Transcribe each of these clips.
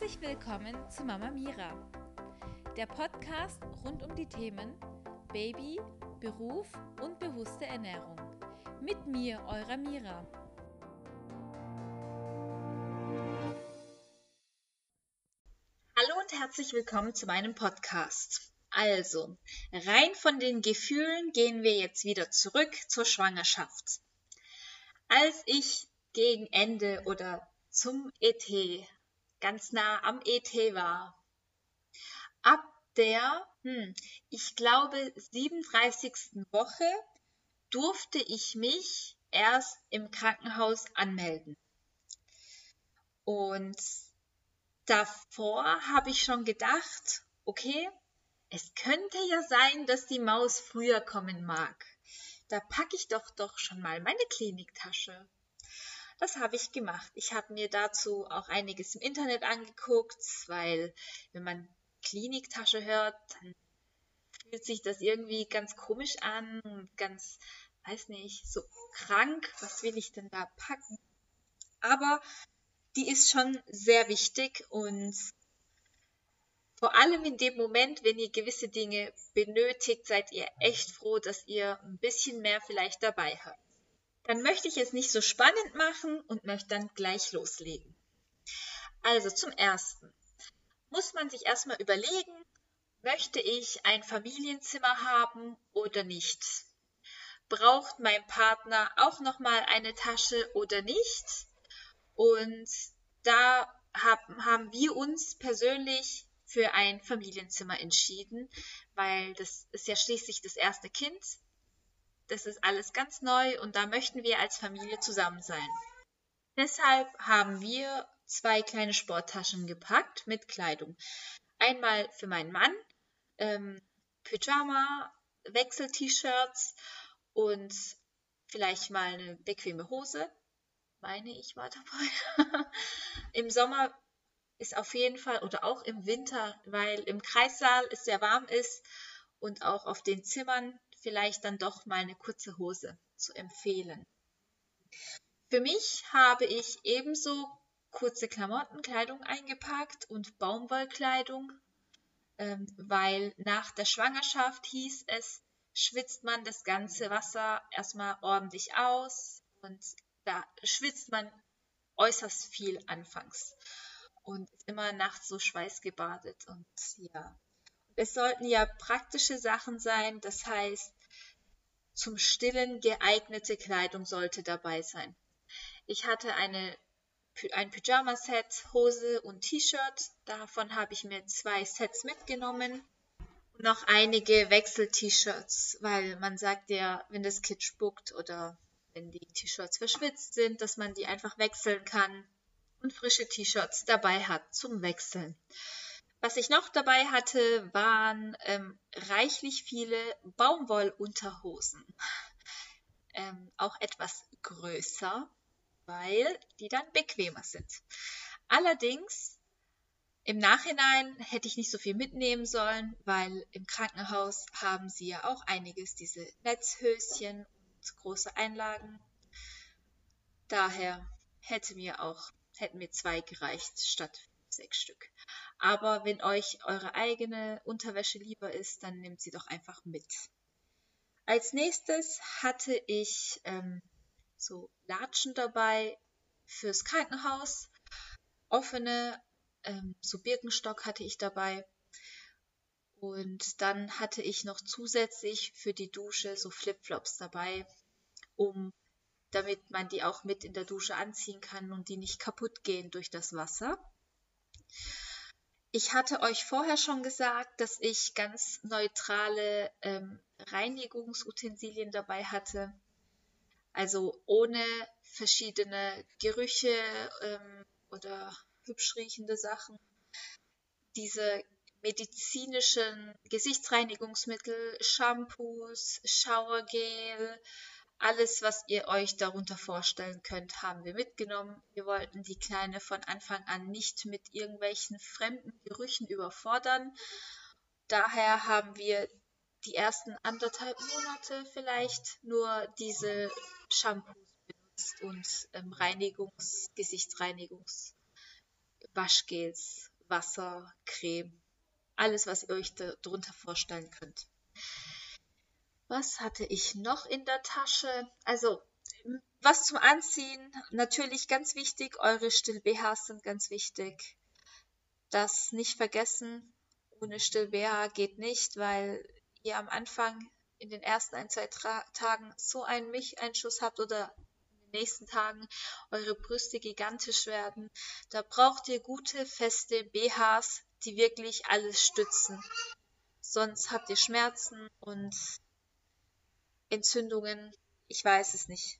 Herzlich willkommen zu Mama Mira, der Podcast rund um die Themen Baby, Beruf und bewusste Ernährung. Mit mir, eurer Mira. Hallo und herzlich willkommen zu meinem Podcast. Also, rein von den Gefühlen gehen wir jetzt wieder zurück zur Schwangerschaft. Als ich gegen Ende oder zum ET ganz nah am ET war. Ab der, hm, ich glaube, 37. Woche durfte ich mich erst im Krankenhaus anmelden. Und davor habe ich schon gedacht, okay, es könnte ja sein, dass die Maus früher kommen mag. Da packe ich doch doch schon mal meine Kliniktasche. Das habe ich gemacht. Ich habe mir dazu auch einiges im Internet angeguckt, weil wenn man Kliniktasche hört, dann fühlt sich das irgendwie ganz komisch an und ganz, weiß nicht, so krank. Was will ich denn da packen? Aber die ist schon sehr wichtig und vor allem in dem Moment, wenn ihr gewisse Dinge benötigt, seid ihr echt froh, dass ihr ein bisschen mehr vielleicht dabei habt. Dann möchte ich es nicht so spannend machen und möchte dann gleich loslegen. Also zum Ersten muss man sich erstmal überlegen, möchte ich ein Familienzimmer haben oder nicht? Braucht mein Partner auch nochmal eine Tasche oder nicht? Und da haben, haben wir uns persönlich für ein Familienzimmer entschieden, weil das ist ja schließlich das erste Kind das ist alles ganz neu und da möchten wir als Familie zusammen sein. Deshalb haben wir zwei kleine Sporttaschen gepackt mit Kleidung. Einmal für meinen Mann, ähm, Pyjama, Wechsel-T-Shirts und vielleicht mal eine bequeme Hose. Meine ich war dabei. Im Sommer ist auf jeden Fall oder auch im Winter, weil im Kreissaal es sehr warm ist und auch auf den Zimmern vielleicht dann doch mal eine kurze Hose zu empfehlen. Für mich habe ich ebenso kurze Klamottenkleidung eingepackt und Baumwollkleidung, ähm, weil nach der Schwangerschaft hieß es, schwitzt man das ganze Wasser erstmal ordentlich aus und da schwitzt man äußerst viel anfangs und immer nachts so schweißgebadet und ja, es sollten ja praktische Sachen sein, das heißt, zum Stillen geeignete Kleidung sollte dabei sein. Ich hatte eine, ein Pyjama-Set, Hose und T-Shirt. Davon habe ich mir zwei Sets mitgenommen. Und noch einige Wechsel-T-Shirts, weil man sagt ja, wenn das Kind spuckt oder wenn die T-Shirts verschwitzt sind, dass man die einfach wechseln kann und frische T-Shirts dabei hat zum Wechseln. Was ich noch dabei hatte, waren ähm, reichlich viele Baumwollunterhosen. Ähm, auch etwas größer, weil die dann bequemer sind. Allerdings, im Nachhinein hätte ich nicht so viel mitnehmen sollen, weil im Krankenhaus haben sie ja auch einiges, diese Netzhöschen und große Einlagen. Daher hätte mir auch, hätten mir zwei gereicht statt sechs Stück. Aber wenn euch eure eigene Unterwäsche lieber ist, dann nehmt sie doch einfach mit. Als nächstes hatte ich ähm, so Latschen dabei fürs Krankenhaus. Offene, ähm, so Birkenstock hatte ich dabei. Und dann hatte ich noch zusätzlich für die Dusche so Flipflops dabei, um damit man die auch mit in der Dusche anziehen kann und die nicht kaputt gehen durch das Wasser. Ich hatte euch vorher schon gesagt, dass ich ganz neutrale ähm, Reinigungsutensilien dabei hatte. Also ohne verschiedene Gerüche ähm, oder hübsch riechende Sachen. Diese medizinischen Gesichtsreinigungsmittel, Shampoos, Showergel, alles, was ihr euch darunter vorstellen könnt, haben wir mitgenommen. Wir wollten die Kleine von Anfang an nicht mit irgendwelchen fremden Gerüchen überfordern. Daher haben wir die ersten anderthalb Monate vielleicht nur diese Shampoos benutzt und ähm, Reinigungs-, Gesichtsreinigungs-, Waschgels Wasser, Creme, alles, was ihr euch darunter vorstellen könnt. Was hatte ich noch in der Tasche? Also, was zum Anziehen, natürlich ganz wichtig, eure Still-BHs sind ganz wichtig. Das nicht vergessen, ohne Still-BH geht nicht, weil ihr am Anfang in den ersten ein, zwei Tra Tagen so einen Milcheinschuss habt oder in den nächsten Tagen eure Brüste gigantisch werden. Da braucht ihr gute, feste BHs, die wirklich alles stützen. Sonst habt ihr Schmerzen und Entzündungen. Ich weiß es nicht.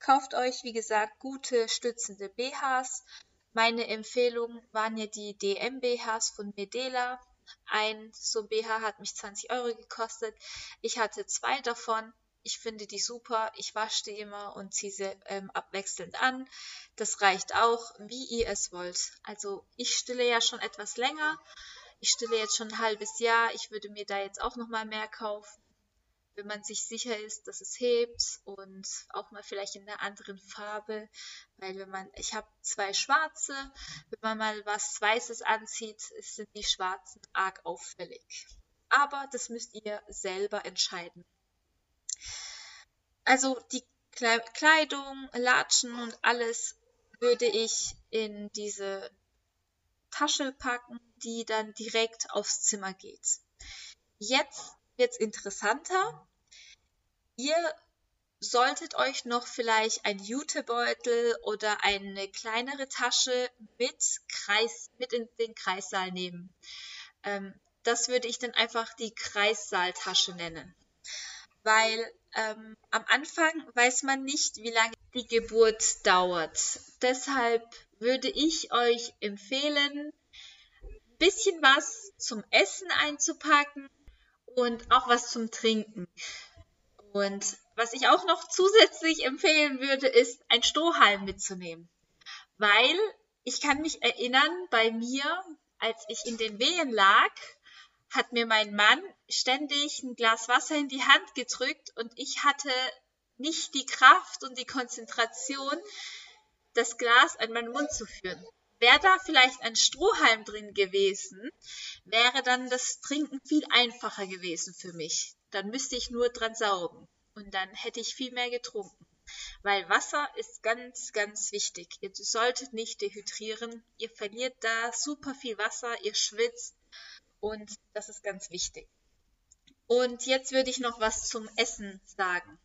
Kauft euch, wie gesagt, gute stützende BHs. Meine Empfehlung waren ja die DM BHs von Medela. Ein so BH hat mich 20 Euro gekostet. Ich hatte zwei davon. Ich finde die super. Ich wasche die immer und ziehe sie ähm, abwechselnd an. Das reicht auch, wie ihr es wollt. Also ich stille ja schon etwas länger. Ich stille jetzt schon ein halbes Jahr. Ich würde mir da jetzt auch noch mal mehr kaufen wenn man sich sicher ist, dass es hebt und auch mal vielleicht in einer anderen Farbe, weil wenn man, ich habe zwei schwarze, wenn man mal was Weißes anzieht, sind die schwarzen arg auffällig. Aber das müsst ihr selber entscheiden. Also die Kleidung, Latschen und alles würde ich in diese Tasche packen, die dann direkt aufs Zimmer geht. Jetzt wird es interessanter. Ihr solltet euch noch vielleicht ein Jutebeutel oder eine kleinere Tasche mit Kreis, mit in den Kreissaal nehmen. Ähm, das würde ich dann einfach die Kreissaaltasche nennen. Weil ähm, am Anfang weiß man nicht, wie lange die Geburt dauert. Deshalb würde ich euch empfehlen, ein bisschen was zum Essen einzupacken und auch was zum Trinken. Und was ich auch noch zusätzlich empfehlen würde, ist ein Strohhalm mitzunehmen. Weil ich kann mich erinnern, bei mir, als ich in den Wehen lag, hat mir mein Mann ständig ein Glas Wasser in die Hand gedrückt und ich hatte nicht die Kraft und die Konzentration, das Glas an meinen Mund zu führen. Wäre da vielleicht ein Strohhalm drin gewesen, wäre dann das Trinken viel einfacher gewesen für mich. Dann müsste ich nur dran saugen und dann hätte ich viel mehr getrunken. Weil Wasser ist ganz, ganz wichtig. Ihr solltet nicht dehydrieren. Ihr verliert da super viel Wasser, ihr schwitzt und das ist ganz wichtig. Und jetzt würde ich noch was zum Essen sagen.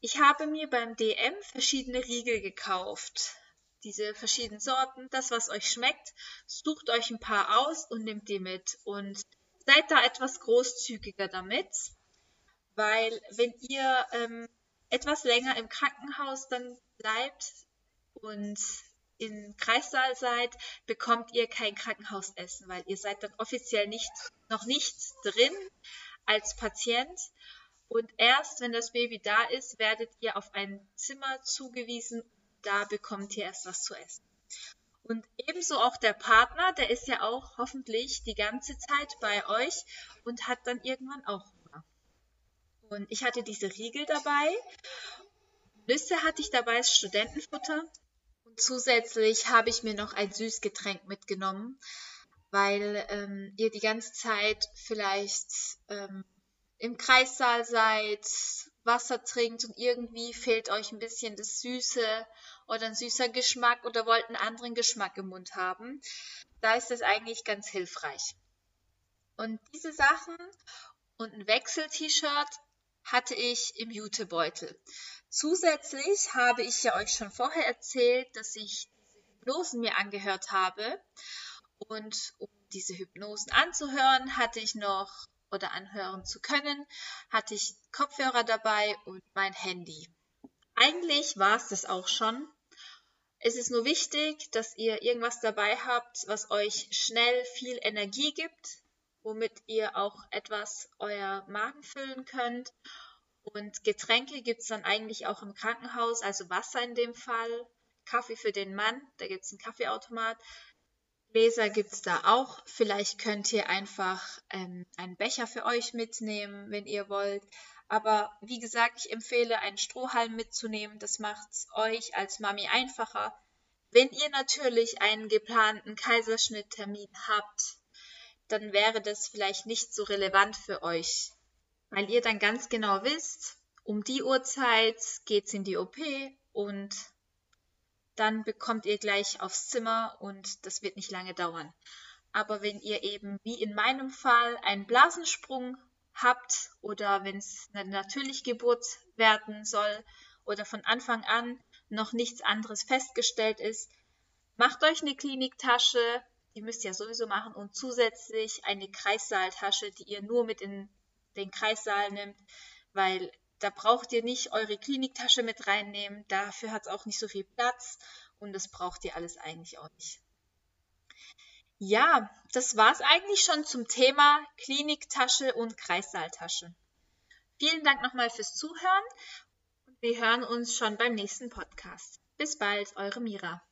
Ich habe mir beim DM verschiedene Riegel gekauft diese verschiedenen Sorten, das, was euch schmeckt. Sucht euch ein paar aus und nehmt die mit. Und seid da etwas großzügiger damit, weil wenn ihr ähm, etwas länger im Krankenhaus dann bleibt und im Kreissaal seid, bekommt ihr kein Krankenhausessen, weil ihr seid dann offiziell nicht, noch nicht drin als Patient. Und erst wenn das Baby da ist, werdet ihr auf ein Zimmer zugewiesen da bekommt ihr erst was zu essen. Und ebenso auch der Partner, der ist ja auch hoffentlich die ganze Zeit bei euch und hat dann irgendwann auch Hunger. Und ich hatte diese Riegel dabei. Nüsse hatte ich dabei als Studentenfutter. Und zusätzlich habe ich mir noch ein Süßgetränk mitgenommen, weil ähm, ihr die ganze Zeit vielleicht ähm, im Kreissaal seid, Wasser trinkt und irgendwie fehlt euch ein bisschen das Süße oder ein süßer Geschmack oder wollt einen anderen Geschmack im Mund haben, da ist das eigentlich ganz hilfreich. Und diese Sachen und ein Wechsel-T-Shirt hatte ich im Jutebeutel. Zusätzlich habe ich ja euch schon vorher erzählt, dass ich Hypnosen mir angehört habe. Und um diese Hypnosen anzuhören, hatte ich noch oder anhören zu können, hatte ich Kopfhörer dabei und mein Handy. Eigentlich war es das auch schon. Es ist nur wichtig, dass ihr irgendwas dabei habt, was euch schnell viel Energie gibt, womit ihr auch etwas euer Magen füllen könnt. Und Getränke gibt es dann eigentlich auch im Krankenhaus, also Wasser in dem Fall, Kaffee für den Mann, da gibt es einen Kaffeeautomat, Gläser gibt es da auch. Vielleicht könnt ihr einfach ähm, einen Becher für euch mitnehmen, wenn ihr wollt. Aber wie gesagt, ich empfehle, einen Strohhalm mitzunehmen. Das macht es euch als Mami einfacher. Wenn ihr natürlich einen geplanten Kaiserschnitttermin habt, dann wäre das vielleicht nicht so relevant für euch, weil ihr dann ganz genau wisst, um die Uhrzeit geht's in die OP und dann bekommt ihr gleich aufs Zimmer und das wird nicht lange dauern. Aber wenn ihr eben wie in meinem Fall einen Blasensprung habt oder wenn es eine natürliche Geburt werden soll oder von Anfang an noch nichts anderes festgestellt ist, macht euch eine Kliniktasche, die müsst ihr ja sowieso machen und zusätzlich eine Kreissaaltasche, die ihr nur mit in den Kreissaal nimmt, weil da braucht ihr nicht eure Kliniktasche mit reinnehmen. Dafür hat es auch nicht so viel Platz und das braucht ihr alles eigentlich auch nicht. Ja, das war es eigentlich schon zum Thema Kliniktasche und Kreissaaltasche. Vielen Dank nochmal fürs Zuhören und wir hören uns schon beim nächsten Podcast. Bis bald, eure Mira.